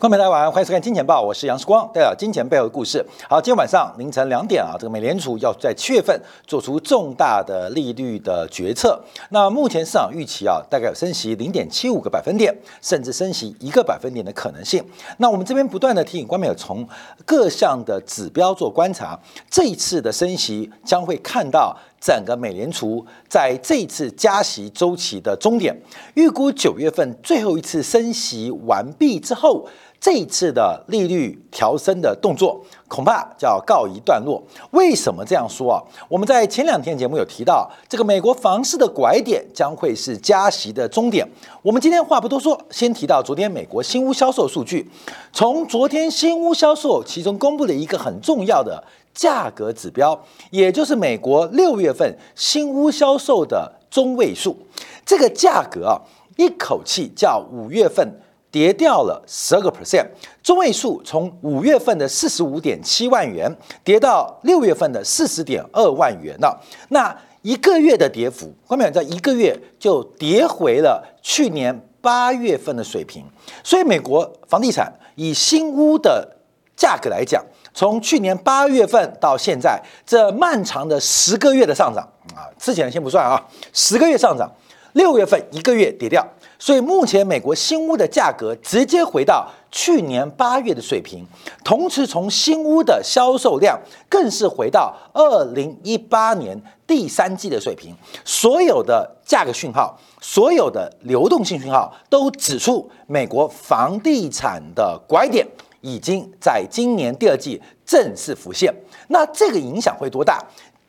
观众朋友大家晚上，欢迎收看《金钱报》，我是杨世光，带来金钱背后的故事。好，今天晚上凌晨两点啊，这个美联储要在七月份做出重大的利率的决策。那目前市场预期啊，大概有升息零点七五个百分点，甚至升息一个百分点的可能性。那我们这边不断的提醒观众朋友，从各项的指标做观察，这一次的升息将会看到。整个美联储在这次加息周期的终点，预估九月份最后一次升息完毕之后，这一次的利率调升的动作恐怕就要告一段落。为什么这样说啊？我们在前两天节目有提到，这个美国房市的拐点将会是加息的终点。我们今天话不多说，先提到昨天美国新屋销售数据。从昨天新屋销售其中公布了一个很重要的。价格指标，也就是美国六月份新屋销售的中位数，这个价格啊，一口气叫五月份跌掉了十二个 percent，中位数从五月份的四十五点七万元跌到六月份的四十点二万元了。那一个月的跌幅，后面在一个月就跌回了去年八月份的水平。所以，美国房地产以新屋的价格来讲。从去年八月份到现在，这漫长的十个月的上涨啊，之前先不算啊，十个月上涨，六月份一个月跌掉，所以目前美国新屋的价格直接回到去年八月的水平，同时从新屋的销售量更是回到二零一八年第三季的水平，所有的价格讯号，所有的流动性讯号都指出美国房地产的拐点。已经在今年第二季正式浮现，那这个影响会多大？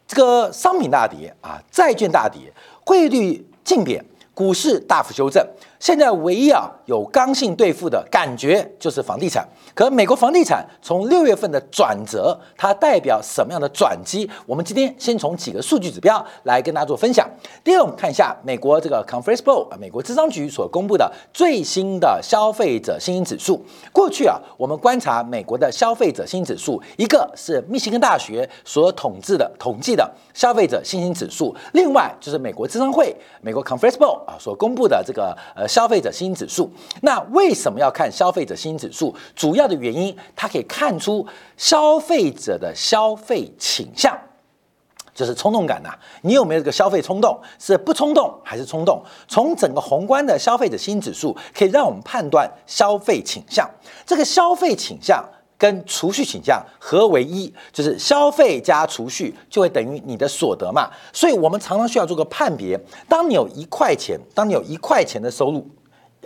这个商品大跌啊，债券大跌，汇率净贬，股市大幅修正。现在唯一啊有刚性兑付的感觉就是房地产。可美国房地产从六月份的转折，它代表什么样的转机？我们今天先从几个数据指标来跟大家做分享。第二，我们看一下美国这个 Conference Board 啊，美国智商局所公布的最新的消费者信心指数。过去啊，我们观察美国的消费者信心指数，一个是密歇根大学所统治的统计的消费者信心指数，另外就是美国智商会美国 Conference Board 啊所公布的这个呃消费者新指数。那为什么要看消费者新指数？主要的原因，它可以看出消费者的消费倾向，就是冲动感呐。你有没有这个消费冲动？是不冲动还是冲动？从整个宏观的消费者新指数，可以让我们判断消费倾向。这个消费倾向跟储蓄倾向合为一，就是消费加储蓄就会等于你的所得嘛。所以我们常常需要做个判别：当你有一块钱，当你有一块钱的收入。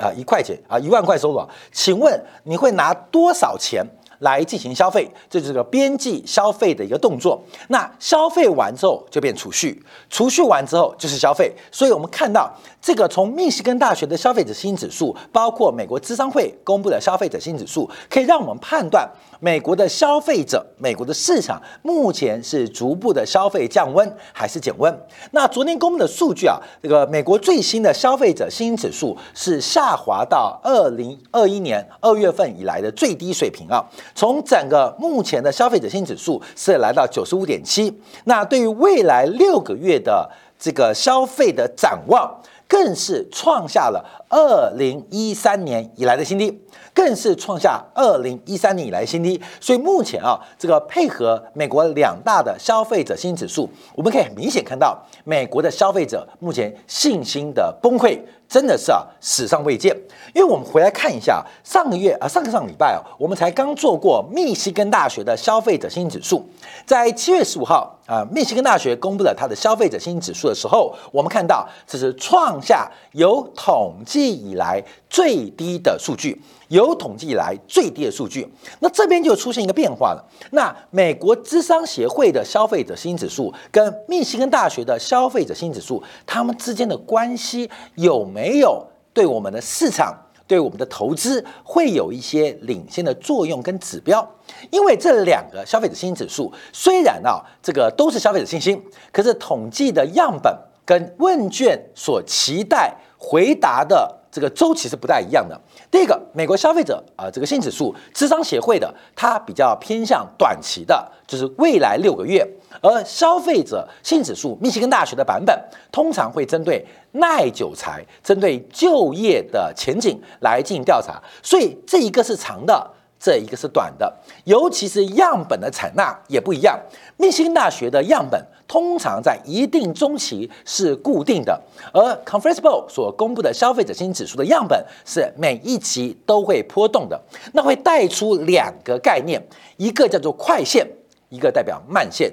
啊，一块钱啊，一万块收入啊，请问你会拿多少钱来进行消费？这就是个边际消费的一个动作。那消费完之后就变储蓄，储蓄完之后就是消费。所以我们看到这个从密西根大学的消费者信心指数，包括美国资商会公布的消费者新指数，可以让我们判断。美国的消费者，美国的市场目前是逐步的消费降温还是减温？那昨天公布的数据啊，这个美国最新的消费者信心指数是下滑到二零二一年二月份以来的最低水平啊。从整个目前的消费者信心指数是来到九十五点七。那对于未来六个月的这个消费的展望，更是创下了二零一三年以来的新低。更是创下二零一三年以来新低，所以目前啊，这个配合美国两大的消费者新指数，我们可以很明显看到，美国的消费者目前信心的崩溃。真的是啊，史上未见。因为我们回来看一下上个月啊，上个上礼拜啊，我们才刚做过密西根大学的消费者信心指数。在七月十五号啊，密西根大学公布了它的消费者信心指数的时候，我们看到这是创下有统计以来最低的数据，有统计以来最低的数据。那这边就出现一个变化了。那美国智商协会的消费者信心指数跟密西根大学的消费者信心指数，它们之间的关系有没？有对我们的市场、对我们的投资会有一些领先的作用跟指标，因为这两个消费者信心指数虽然啊这个都是消费者信心，可是统计的样本跟问卷所期待回答的这个周期是不太一样的。第一个，美国消费者啊，这个性指数，智商协会的，它比较偏向短期的，就是未来六个月；而消费者性指数，密歇根大学的版本，通常会针对耐久财、针对就业的前景来进行调查。所以这一个是长的。这一个是短的，尤其是样本的采纳也不一样。密西根大学的样本通常在一定中期是固定的，而 Conference Board 所公布的消费者信心指数的样本是每一期都会波动的。那会带出两个概念，一个叫做快线，一个代表慢线。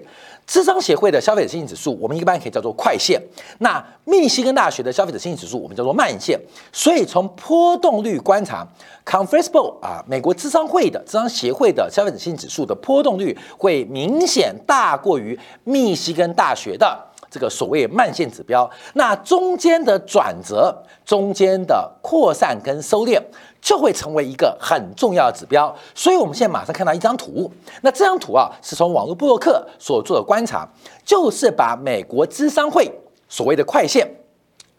智商协会的消费者信心指数，我们一般可以叫做快线；那密西根大学的消费者信心指数，我们叫做慢线。所以从波动率观察，Conference Board 啊，美国智商会的智商协会的消费者信心指数的波动率会明显大过于密西根大学的。这个所谓慢线指标，那中间的转折、中间的扩散跟收敛，就会成为一个很重要的指标。所以，我们现在马上看到一张图。那这张图啊，是从网络布洛克所做的观察，就是把美国智商会所谓的快线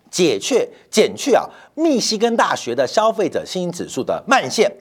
解去减去啊，密西根大学的消费者信心指数的慢线，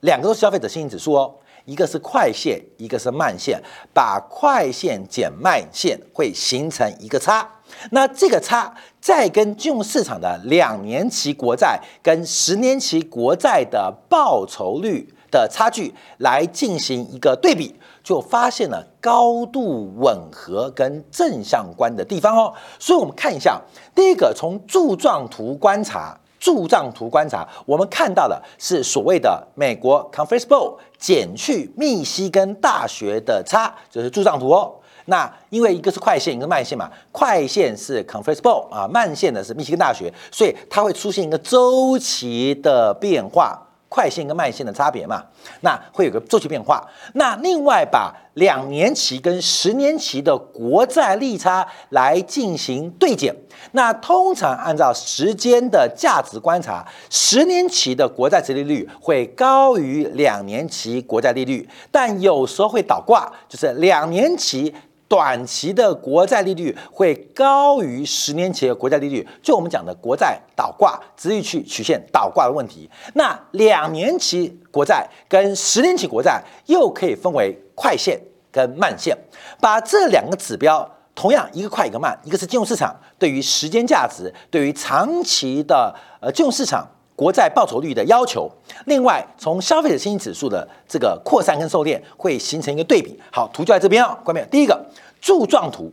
两个都是消费者信心指数哦。一个是快线，一个是慢线，把快线减慢线会形成一个差，那这个差再跟金融市场的两年期国债跟十年期国债的报酬率的差距来进行一个对比，就发现了高度吻合跟正相关的地方哦。所以我们看一下，第一个从柱状图观察。柱状图观察，我们看到的是所谓的美国 Conference Board 减去密西根大学的差，就是柱状图哦。那因为一个是快线，一个慢线嘛，快线是 Conference Board 啊，慢线呢是密西根大学，所以它会出现一个周期的变化。快线跟慢线的差别嘛，那会有个周期变化。那另外把两年期跟十年期的国债利差来进行对减，那通常按照时间的价值观察，十年期的国债殖利率会高于两年期国债利率，但有时候会倒挂，就是两年期。短期的国债利率会高于十年期的国债利率，就我们讲的国债倒挂、直率曲曲线倒挂的问题。那两年期国债跟十年期国债又可以分为快线跟慢线，把这两个指标，同样一个快一个慢，一个是金融市场对于时间价值、对于长期的呃金融市场。国债报酬率的要求，另外从消费者信心指数的这个扩散跟收敛会形成一个对比。好，图就在这边啊，关面第一个柱状图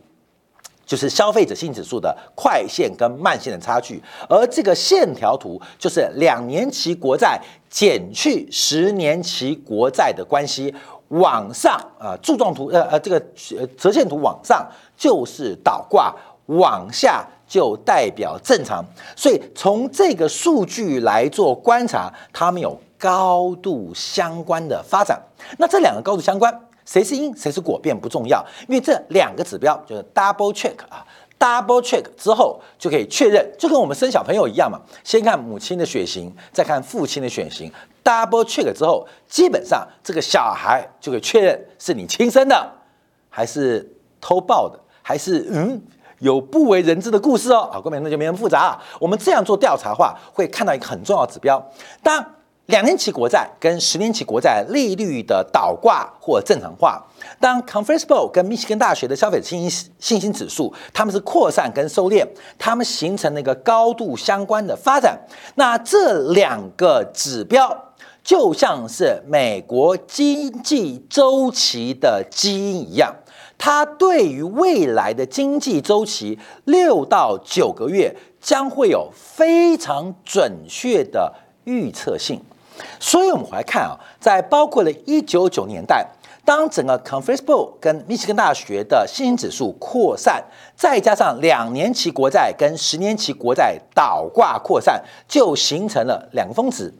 就是消费者信心指数的快线跟慢线的差距，而这个线条图就是两年期国债减去十年期国债的关系，往上啊柱状图呃呃这个呃折线图往上就是倒挂，往下。就代表正常，所以从这个数据来做观察，它们有高度相关的发展。那这两个高度相关，谁是因谁是果并不重要，因为这两个指标就是 double check 啊，double check 之后就可以确认，就跟我们生小朋友一样嘛，先看母亲的血型，再看父亲的血型，double check 之后，基本上这个小孩就可以确认是你亲生的，还是偷抱的，还是嗯。有不为人知的故事哦，好，各位那就没那么复杂啊。我们这样做调查的话，会看到一个很重要的指标：当两年期国债跟十年期国债利率的倒挂或正常化，当 Conference Board 跟密西根大学的消费者信心信心指数，它们是扩散跟收敛，它们形成了一个高度相关的发展。那这两个指标就像是美国经济周期的基因一样。它对于未来的经济周期六到九个月将会有非常准确的预测性，所以我们回来看啊，在包括了一九九年代，当整个 Conference Board 跟密歇根大学的信心指数扩散，再加上两年期国债跟十年期国债倒挂扩散，就形成了两个峰值。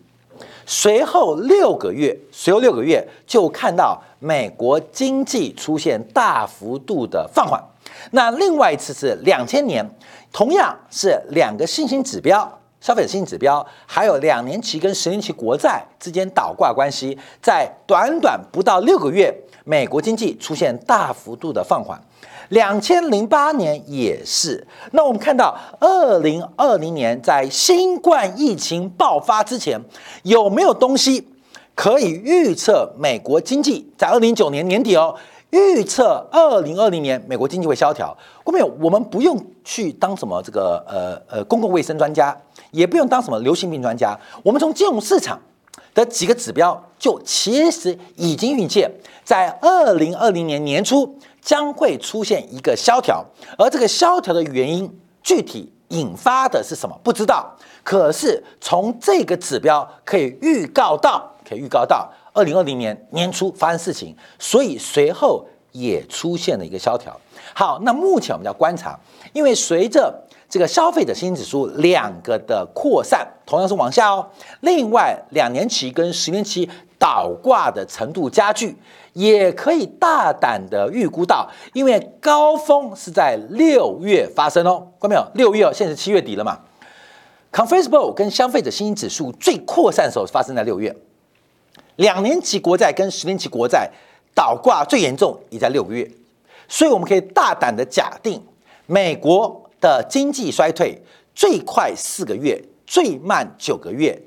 随后六个月，随后六个月就看到美国经济出现大幅度的放缓。那另外一次是两千年，同样是两个信心指标消费者信心指标，还有两年期跟十年期国债之间倒挂关系，在短短不到六个月，美国经济出现大幅度的放缓。两千零八年也是。那我们看到，二零二零年在新冠疫情爆发之前，有没有东西可以预测美国经济在二零一九年年底哦？预测二零二零年美国经济会萧条？后面我们不用去当什么这个呃呃公共卫生专家，也不用当什么流行病专家，我们从金融市场的几个指标，就其实已经预见，在二零二零年年初。将会出现一个萧条，而这个萧条的原因具体引发的是什么？不知道。可是从这个指标可以预告到，可以预告到二零二零年年初发生事情，所以随后也出现了一个萧条。好，那目前我们要观察，因为随着这个消费者信心指数两个的扩散，同样是往下哦。另外，两年期跟十年期倒挂的程度加剧。也可以大胆的预估到，因为高峰是在六月发生哦，看到没有？六月哦，现在是七月底了嘛。Conference Board 跟消费者信心指数最扩散的时候发生在六月，两年期国债跟十年期国债倒挂最严重也在六个月，所以我们可以大胆的假定，美国的经济衰退最快四个月，最慢九个月，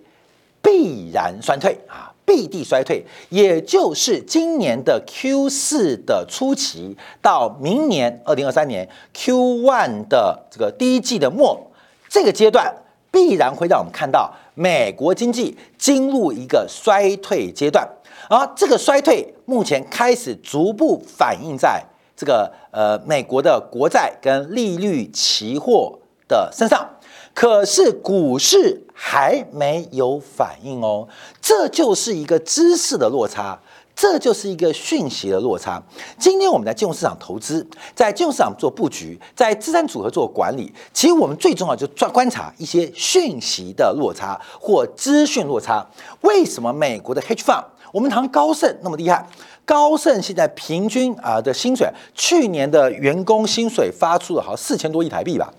必然衰退啊。必地衰退，也就是今年的 Q 四的初期到明年二零二三年 Q one 的这个第一季的末，这个阶段必然会让我们看到美国经济进入一个衰退阶段，而这个衰退目前开始逐步反映在这个呃美国的国债跟利率期货的身上。可是股市还没有反应哦，这就是一个知识的落差，这就是一个讯息的落差。今天我们在金融市场投资，在金融市场做布局，在资产组合做管理，其实我们最重要就抓观察一些讯息的落差或资讯落差。为什么美国的 hedge fund，我们谈高盛那么厉害？高盛现在平均啊的薪水，去年的员工薪水发出了好像四千多亿台币吧。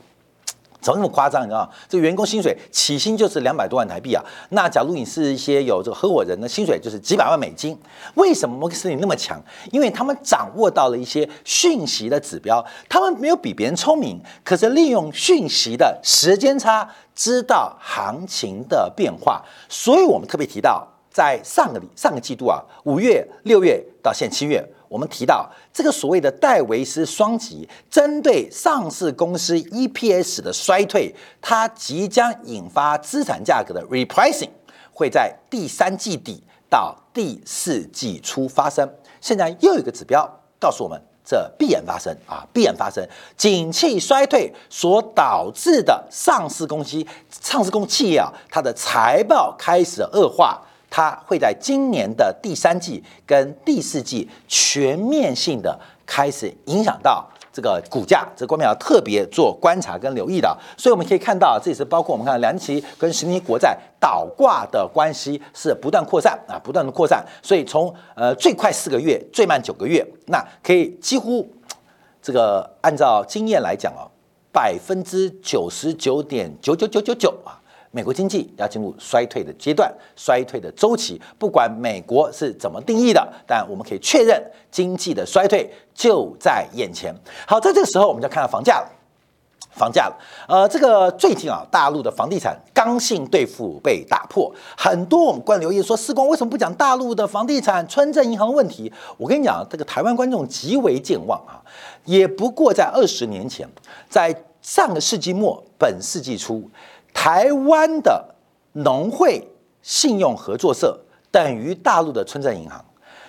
怎么那么夸张？你知道这个员工薪水起薪就是两百多万台币啊。那假如你是一些有这个合伙人的薪水就是几百万美金。为什么摩根士丹利那么强？因为他们掌握到了一些讯息的指标，他们没有比别人聪明，可是利用讯息的时间差，知道行情的变化。所以我们特别提到，在上个上个季度啊，五月、六月到现七月。我们提到这个所谓的戴维斯双极，针对上市公司 EPS 的衰退，它即将引发资产价格的 repricing，会在第三季底到第四季初发生。现在又有一个指标告诉我们，这必然发生啊，必然发生。景气衰退所导致的上市公司、上市公企业啊，它的财报开始恶化。它会在今年的第三季跟第四季全面性的开始影响到这个股价，这方面要特别做观察跟留意的。所以我们可以看到，这也是包括我们看两期跟十年国债倒挂的关系是不断扩散啊，不断的扩散。所以从呃最快四个月，最慢九个月，那可以几乎这个按照经验来讲哦，百分之九十九点九九九九九啊。美国经济要进入衰退的阶段，衰退的周期，不管美国是怎么定义的，但我们可以确认经济的衰退就在眼前。好，在这个时候，我们就看到房价了，房价了。呃，这个最近啊，大陆的房地产刚性兑付被打破，很多我们观留言说，四光为什么不讲大陆的房地产村镇银行问题？我跟你讲，这个台湾观众极为健忘啊，也不过在二十年前，在上个世纪末、本世纪初。台湾的农会信用合作社等于大陆的村镇银行，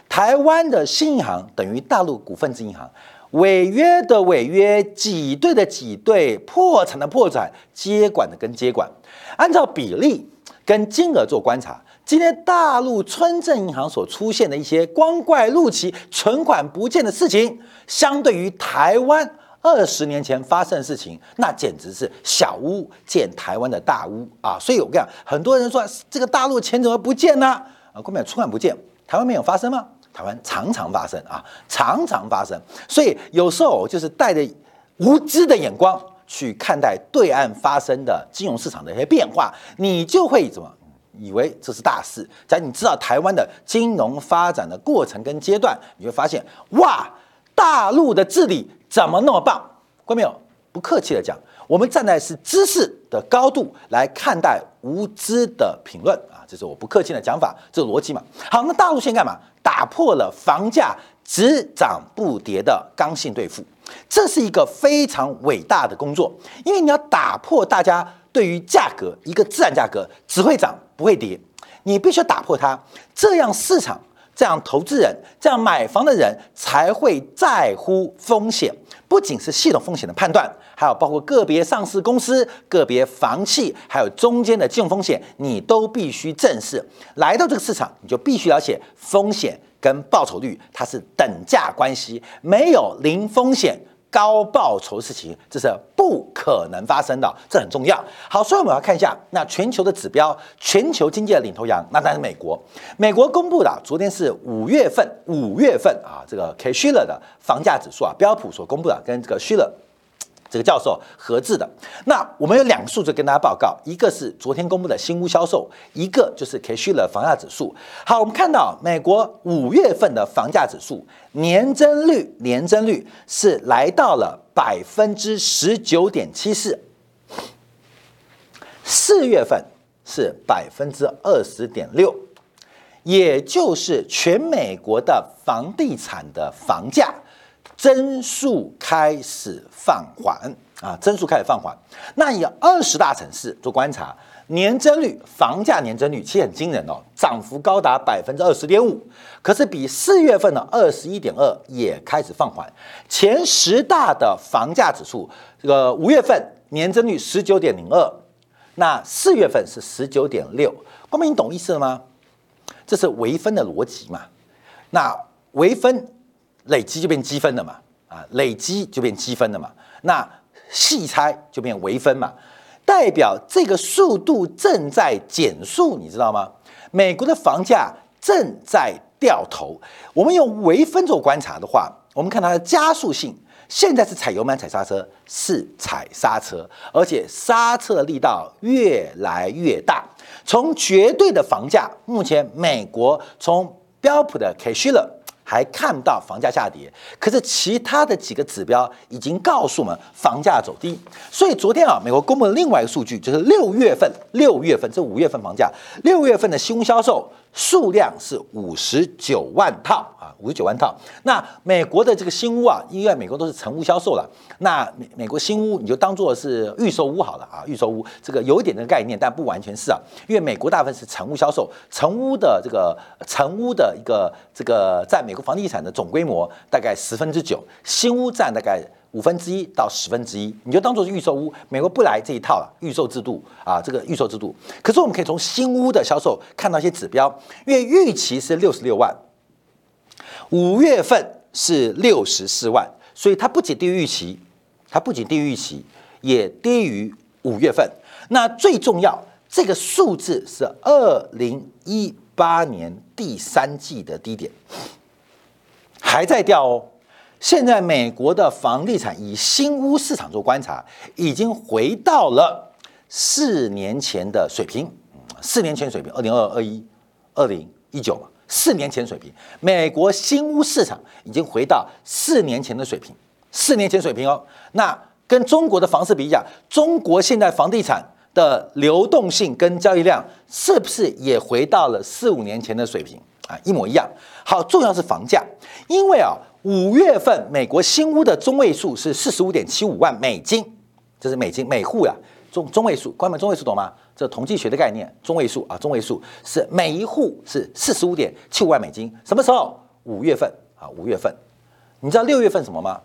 台湾的新银行等于大陆股份制银行，违约的违约，挤兑的挤兑，破产的破产，接管的跟接管，按照比例跟金额做观察，今天大陆村镇银行所出现的一些光怪陆奇、存款不见的事情，相对于台湾。二十年前发生的事情，那简直是小巫见台湾的大巫啊！所以我跟你讲，很多人说这个大陆钱怎么不见呢？啊，根本出款不见，台湾没有发生吗？台湾常常发生啊，常常发生。所以有时候就是带着无知的眼光去看待对岸发生的金融市场的一些变化，你就会怎么以为这是大事？假如你知道台湾的金融发展的过程跟阶段，你会发现，哇，大陆的治理怎么那么棒？关没有？不客气的讲，我们站在是知识的高度来看待无知的评论啊，这是我不客气的讲法，这是逻辑嘛。好，那大陆现在干嘛？打破了房价只涨不跌的刚性兑付，这是一个非常伟大的工作，因为你要打破大家对于价格一个自然价格只会涨不会跌，你必须打破它，这样市场。这样，投资人、这样买房的人才会在乎风险，不仅是系统风险的判断，还有包括个别上市公司、个别房企，还有中间的金融风险，你都必须正视。来到这个市场，你就必须了解风险跟报酬率，它是等价关系，没有零风险。高报酬事情，这是不可能发生的，这很重要。好，所以我们要看一下那全球的指标，全球经济的领头羊，那当然是美国。美国公布的，昨天是五月份，五月份啊，这个 K Shiller 的房价指数啊，标普所公布的，跟这个 Shiller 这个教授合制的，那我们有两个数字跟大家报告，一个是昨天公布的新屋销售，一个就是 K 虚了房价指数。好，我们看到美国五月份的房价指数年增率，年增率是来到了百分之十九点七四，四月份是百分之二十点六，也就是全美国的房地产的房价。增速开始放缓啊，增速开始放缓。那以二十大城市做观察，年增率、房价年增率其实很惊人哦，涨幅高达百分之二十点五。可是比四月份的二十一点二也开始放缓。前十大的房价指数，这个五月份年增率十九点零二，那四月份是十九点六。光明，你懂意思了吗？这是微分的逻辑嘛？那微分。累积就变积分了嘛，啊，累积就变积分了嘛，那细拆就变微分嘛，代表这个速度正在减速，你知道吗？美国的房价正在掉头。我们用微分做观察的话，我们看它的加速性，现在是踩油门踩刹车，是踩刹车，而且刹车力道越来越大。从绝对的房价，目前美国从标普的 K 虚了。还看不到房价下跌，可是其他的几个指标已经告诉我们房价走低。所以昨天啊，美国公布了另外一个数据，就是六月份，六月份这五月份房价，六月份的新屋销售。数量是五十九万套啊，五十九万套。那美国的这个新屋啊，因为美国都是成屋销售了，那美美国新屋你就当做是预售屋好了啊，预售屋这个有一点的概念，但不完全是啊，因为美国大部分是成屋销售，成屋的这个成屋的一个这个在美国房地产的总规模大概十分之九，新屋占大概。五分之一到十分之一，你就当做是预售屋。美国不来这一套了，预售制度啊，这个预售制度。可是我们可以从新屋的销售看到一些指标，因为预期是六十六万，五月份是六十四万，所以它不仅低于预期，它不仅低于预期，也低于五月份。那最重要，这个数字是二零一八年第三季的低点，还在掉哦。现在美国的房地产以新屋市场做观察，已经回到了四年前的水平。四年前水平，二零二二一、二零一九嘛，四年前水平，美国新屋市场已经回到四年前的水平。四年前水平哦，那跟中国的房市比较，中国现在房地产的流动性跟交易量是不是也回到了四五年前的水平啊？一模一样。好，重要是房价，因为啊。五月份美国新屋的中位数是四十五点七五万美金，这是美金每户呀，中中位数，关门中位数懂吗？这统计学的概念，中位数啊，中位数是每一户是四十五点七五万美金。什么时候？五月份啊，五月份。你知道六月份什么吗？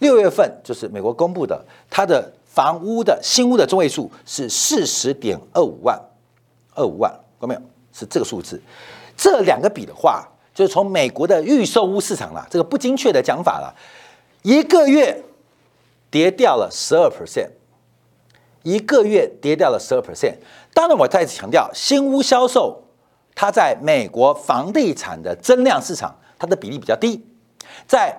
六月份就是美国公布的，它的房屋的新屋的中位数是四十点二五万，二五万，看到没有？是这个数字。这两个比的话。就是从美国的预售屋市场啦，这个不精确的讲法啦，一个月跌掉了十二 percent，一个月跌掉了十二 percent。当然，我再次强调，新屋销售它在美国房地产的增量市场，它的比例比较低，在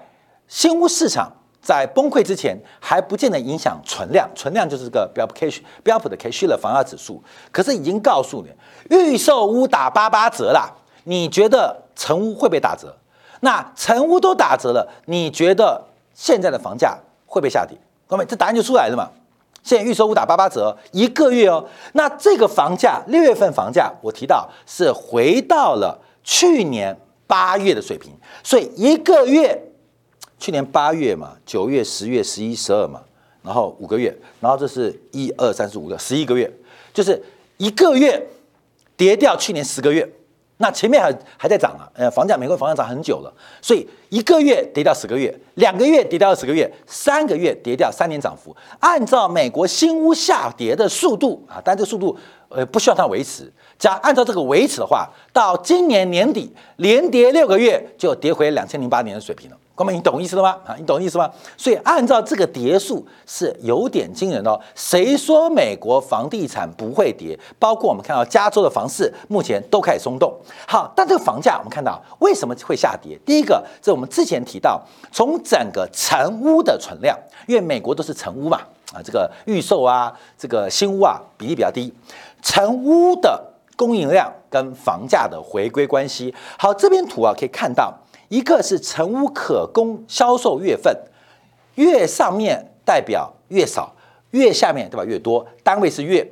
新屋市场在崩溃之前还不见得影响存量，存量就是个标普 K 标普的 K 的房价指数，可是已经告诉你，预售屋打八八折啦，你觉得成屋会被打折？那成屋都打折了，你觉得现在的房价会被下跌？各位，这答案就出来了嘛？现在预售屋打八八折，一个月哦，那这个房价六月份房价我提到是回到了去年八月的水平，所以一个月。去年八月嘛，九月、十月、十一、十二嘛，然后五个月，然后这是一二三四五的十一个月，就是一个月跌掉去年十个月，那前面还还在涨啊，呃，房价美国房价涨很久了，所以一个月跌掉十个月，两个月跌掉十个月，三个月跌掉三年涨幅，按照美国新屋下跌的速度啊，但这速度呃不需要它维持，假按照这个维持的话，到今年年底连跌六个月就跌回两千零八年的水平了。哥们，你懂意思了吗？啊，你懂意思吗？所以按照这个跌数是有点惊人哦。谁说美国房地产不会跌？包括我们看到加州的房市目前都开始松动。好，但这个房价我们看到为什么会下跌？第一个，这我们之前提到，从整个成屋的存量，因为美国都是成屋嘛，啊，这个预售啊，这个新屋啊比例比较低，成屋的供应量跟房价的回归关系。好，这边图啊可以看到。一个是成屋可供销售月份，月上面代表月少，月下面代表越多，单位是月。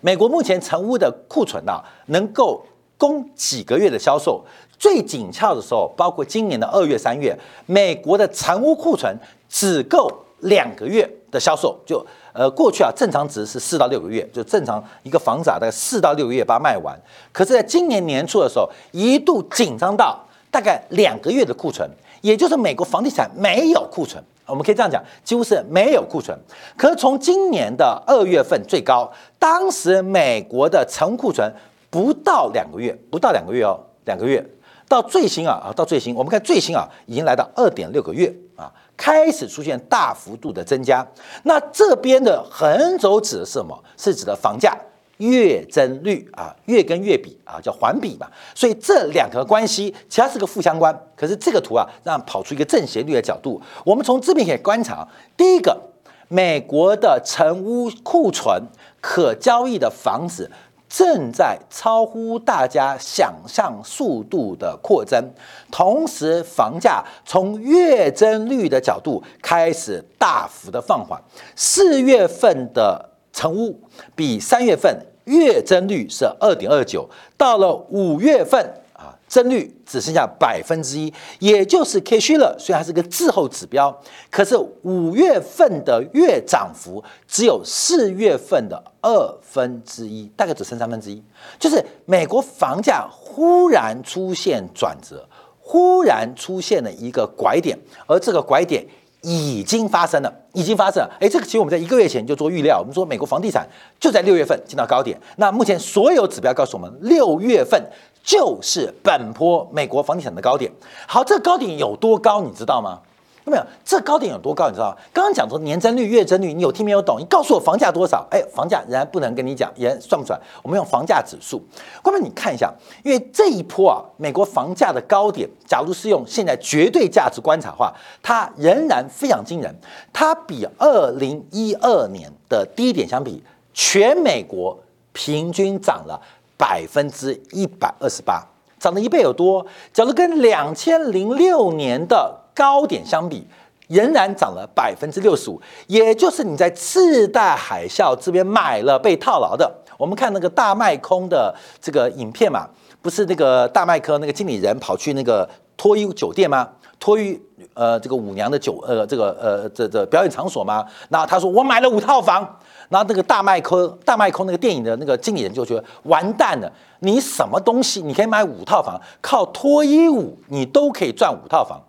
美国目前成屋的库存啊，能够供几个月的销售？最紧俏的时候，包括今年的二月、三月，美国的成屋库存只够两个月的销售。就呃，过去啊，正常值是四到六个月，就正常一个房子啊，大概四到六个月把它卖完。可是在今年年初的时候，一度紧张到。大概两个月的库存，也就是美国房地产没有库存，我们可以这样讲，几乎是没有库存。可是从今年的二月份最高，当时美国的成库存不到两个月，不到两个月哦，两个月到最新啊啊，到最新，我们看最新啊，已经来到二点六个月啊，开始出现大幅度的增加。那这边的横轴指的是什么？是指的房价。月增率啊，月跟月比啊，叫环比嘛，所以这两个关系其实是个负相关。可是这个图啊，让跑出一个正斜率的角度。我们从这边可以观察，第一个，美国的成屋库存可交易的房子正在超乎大家想象速度的扩增，同时房价从月增率的角度开始大幅的放缓。四月份的。成屋比三月份月增率是二点二九，到了五月份啊，增率只剩下百分之一，也就是 K 虚了。虽然是个滞后指标，可是五月份的月涨幅只有四月份的二分之一，大概只剩三分之一。就是美国房价忽然出现转折，忽然出现了一个拐点，而这个拐点。已经发生了，已经发生了。哎，这个其实我们在一个月前就做预料，我们说美国房地产就在六月份进到高点。那目前所有指标告诉我们，六月份就是本波美国房地产的高点。好，这个高点有多高，你知道吗？有没有？这高点有多高？你知道吗？刚刚讲说年增率、月增率，你有听没有懂？你告诉我房价多少？哎，房价仍然不能跟你讲，也算不出来。我们用房价指数，后面你看一下，因为这一波啊，美国房价的高点，假如是用现在绝对价值观察的话，它仍然非常惊人。它比二零一二年的低点相比，全美国平均涨了百分之一百二十八，涨了一倍有多。假如跟两千零六年的高点相比，仍然涨了百分之六十五，也就是你在次贷海啸这边买了被套牢的。我们看那个大卖空的这个影片嘛，不是那个大麦科那个经理人跑去那个脱衣酒店吗？脱衣呃这个舞娘的酒呃这个呃这这表演场所吗？那他说我买了五套房，然后那个大麦科大麦空那个电影的那个经理人就觉得完蛋了，你什么东西你可以买五套房，靠脱衣舞你都可以赚五套房。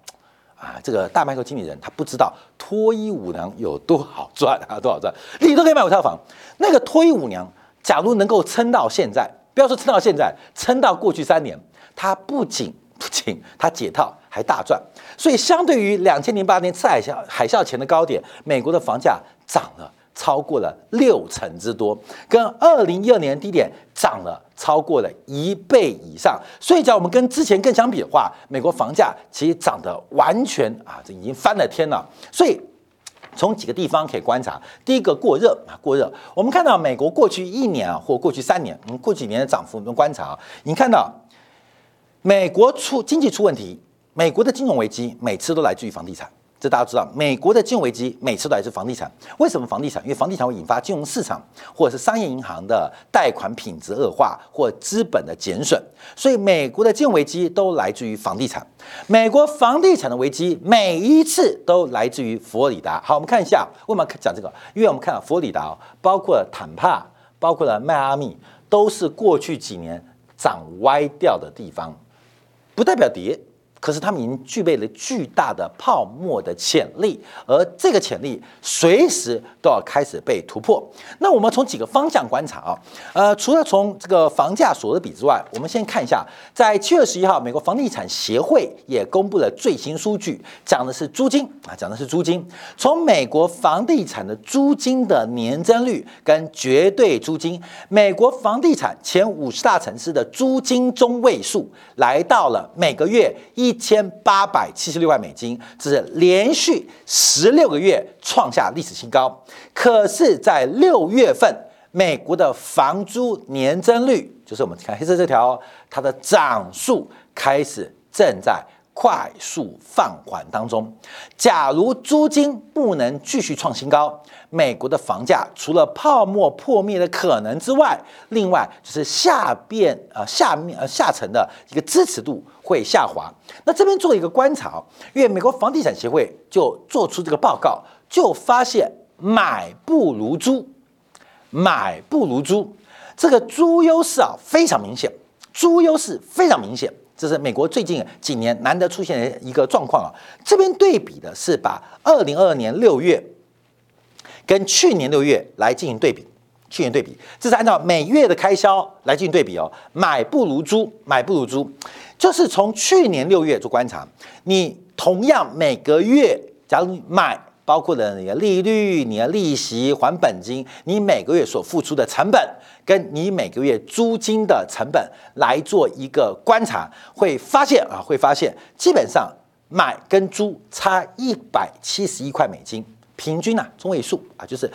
啊，这个大麦克经理人他不知道脱衣舞娘有多好赚啊，多少赚？你都可以买五套房。那个脱衣舞娘，假如能够撑到现在，不要说撑到现在，撑到过去三年，他不仅不仅他解套还大赚。所以，相对于两千零八年次海啸海啸前的高点，美国的房价涨了超过了六成之多，跟二零一二年低点涨了超过了一倍以上。所以，讲我们跟之前更相比的话，美国房价其实涨得完全啊，这已经翻了天了。所以。从几个地方可以观察，第一个过热啊，过热。我们看到美国过去一年啊，或过去三年，我们过几年的涨幅，我们观察，你看到美国出经济出问题，美国的金融危机每次都来自于房地产。这大家知道，美国的金融危机每次都来自房地产。为什么房地产？因为房地产会引发金融市场或者是商业银行的贷款品质恶化或资本的减损，所以美国的金融危机都来自于房地产。美国房地产的危机每一次都来自于佛罗里达。好，我们看一下为什么讲这个？因为我们看到佛罗里达，包括坦帕，包括了迈阿密，都是过去几年涨歪掉的地方，不代表跌。可是他们已经具备了巨大的泡沫的潜力，而这个潜力随时都要开始被突破。那我们从几个方向观察啊，呃，除了从这个房价所得比之外，我们先看一下，在七月十一号，美国房地产协会也公布了最新数据，讲的是租金啊，讲的是租金。从美国房地产的租金的年增率跟绝对租金，美国房地产前五十大城市的租金中位数来到了每个月一。一千八百七十六万美金，这是连续十六个月创下历史新高。可是，在六月份，美国的房租年增率，就是我们看黑色这条，它的涨速开始正在。快速放缓当中，假如租金不能继续创新高，美国的房价除了泡沫破灭的可能之外，另外就是下变呃下面呃下层的一个支持度会下滑。那这边做一个观察，因为美国房地产协会就做出这个报告，就发现买不如租，买不如租，这个租优势啊非常明显，租优势非常明显。这是美国最近几年难得出现的一个状况啊！这边对比的是把二零二二年六月跟去年六月来进行对比，去年对比，这是按照每月的开销来进行对比哦。买不如租，买不如租，就是从去年六月做观察，你同样每个月，假如买。包括了你的利率、你的利息、还本金，你每个月所付出的成本，跟你每个月租金的成本来做一个观察，会发现啊，会发现基本上买跟租差一百七十一块美金，平均啊中位数啊，就是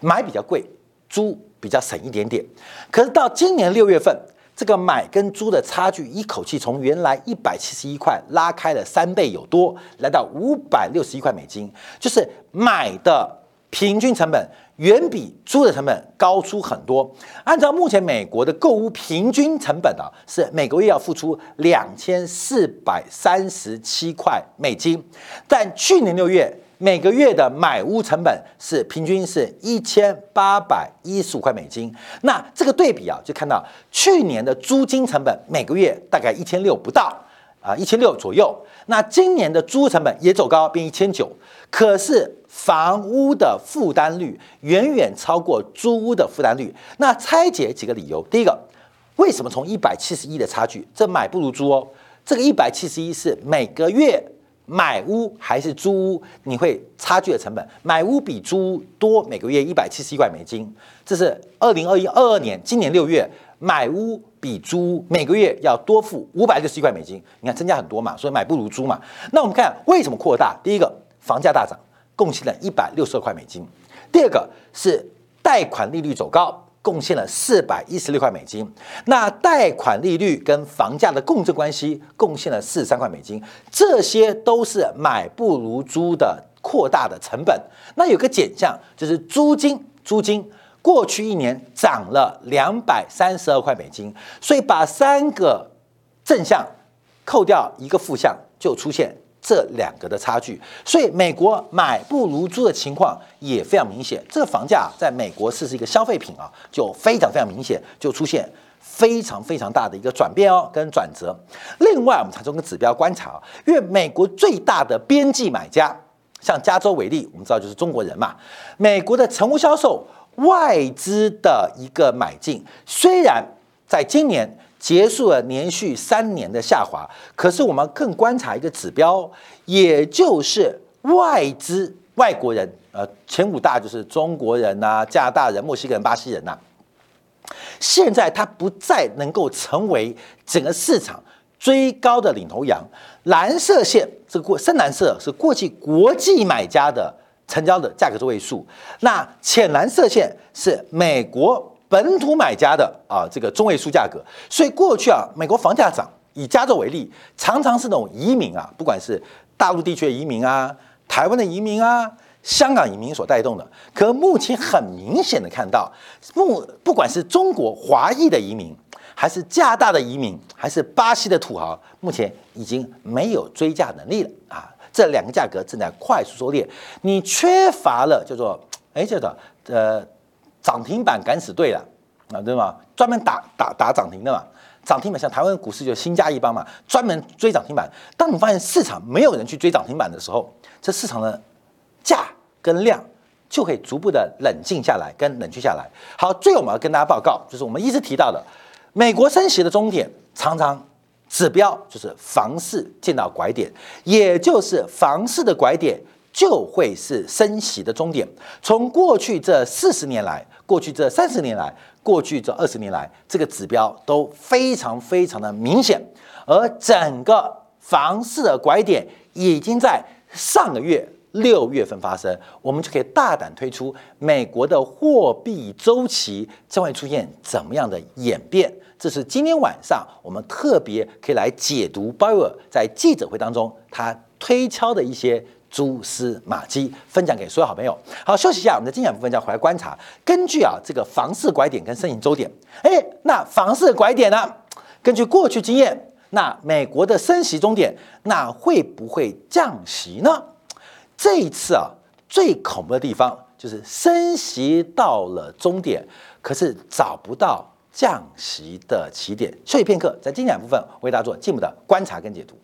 买比较贵，租比较省一点点。可是到今年六月份。这个买跟租的差距，一口气从原来一百七十一块拉开了三倍有多，来到五百六十一块美金，就是买的平均成本远比租的成本高出很多。按照目前美国的购物平均成本啊，是每个月要付出两千四百三十七块美金，但去年六月。每个月的买屋成本是平均是一千八百一十五块美金，那这个对比啊，就看到去年的租金成本每个月大概一千六不到啊，一千六左右。那今年的租成本也走高，变一千九，可是房屋的负担率远远超过租屋的负担率。那拆解几个理由，第一个，为什么从一百七十一的差距，这买不如租哦？这个一百七十一是每个月。买屋还是租屋，你会差距的成本，买屋比租屋多每个月一百七十一块美金，这是二零二一二二年今年六月买屋比租屋每个月要多付五百六十一块美金，你看增加很多嘛，所以买不如租嘛。那我们看为什么扩大？第一个，房价大涨，贡献了一百六十二块美金；第二个是贷款利率走高。贡献了四百一十六块美金，那贷款利率跟房价的共振关系贡献了四十三块美金，这些都是买不如租的扩大的成本。那有个减项就是租金，租金过去一年涨了两百三十二块美金，所以把三个正向扣掉一个负向，就出现。这两个的差距，所以美国买不如租的情况也非常明显。这个房价在美国是是一个消费品啊，就非常非常明显，就出现非常非常大的一个转变哦，跟转折。另外，我们才从个指标观察，因为美国最大的边际买家，像加州为例，我们知道就是中国人嘛。美国的成屋销售外资的一个买进，虽然在今年。结束了连续三年的下滑，可是我们更观察一个指标，也就是外资外国人，呃，前五大就是中国人呐、加拿大人、墨西哥人、巴西人呐，现在它不再能够成为整个市场追高的领头羊。蓝色线这个过深蓝色是过去国际买家的成交的价格中位数，那浅蓝色线是美国本土买家的啊这个中位数价格。所以过去啊，美国房价涨，以加州为例，常常是那种移民啊，不管是大陆地区的移民啊，台湾的移民啊。香港移民所带动的，可目前很明显的看到，不不管是中国华裔的移民，还是加大的移民，还是巴西的土豪，目前已经没有追价能力了啊！这两个价格正在快速收敛，你缺乏了叫做哎叫做呃涨停板敢死队了啊，对吗？专门打打打涨停的嘛，涨停板像台湾股市就新加一帮嘛，专门追涨停板。当你发现市场没有人去追涨停板的时候，这市场的价。跟量就可以逐步的冷静下来，跟冷却下来。好，最后我们要跟大家报告，就是我们一直提到的，美国升息的终点，常常指标就是房市见到拐点，也就是房市的拐点就会是升息的终点。从过去这四十年来，过去这三十年来，过去这二十年来，这个指标都非常非常的明显，而整个房市的拐点已经在上个月。六月份发生，我们就可以大胆推出美国的货币周期将会出现怎么样的演变。这是今天晚上我们特别可以来解读鲍威尔在记者会当中他推敲的一些蛛丝马迹，分享给所有好朋友。好，休息一下，我们的精讲部分就要回来观察。根据啊这个房市拐点跟升息周点，哎，那房市拐点呢？根据过去经验，那美国的升息终点，那会不会降息呢？这一次啊，最恐怖的地方就是升息到了终点，可是找不到降息的起点。休息片刻，在精讲部分为大家做进一步的观察跟解读。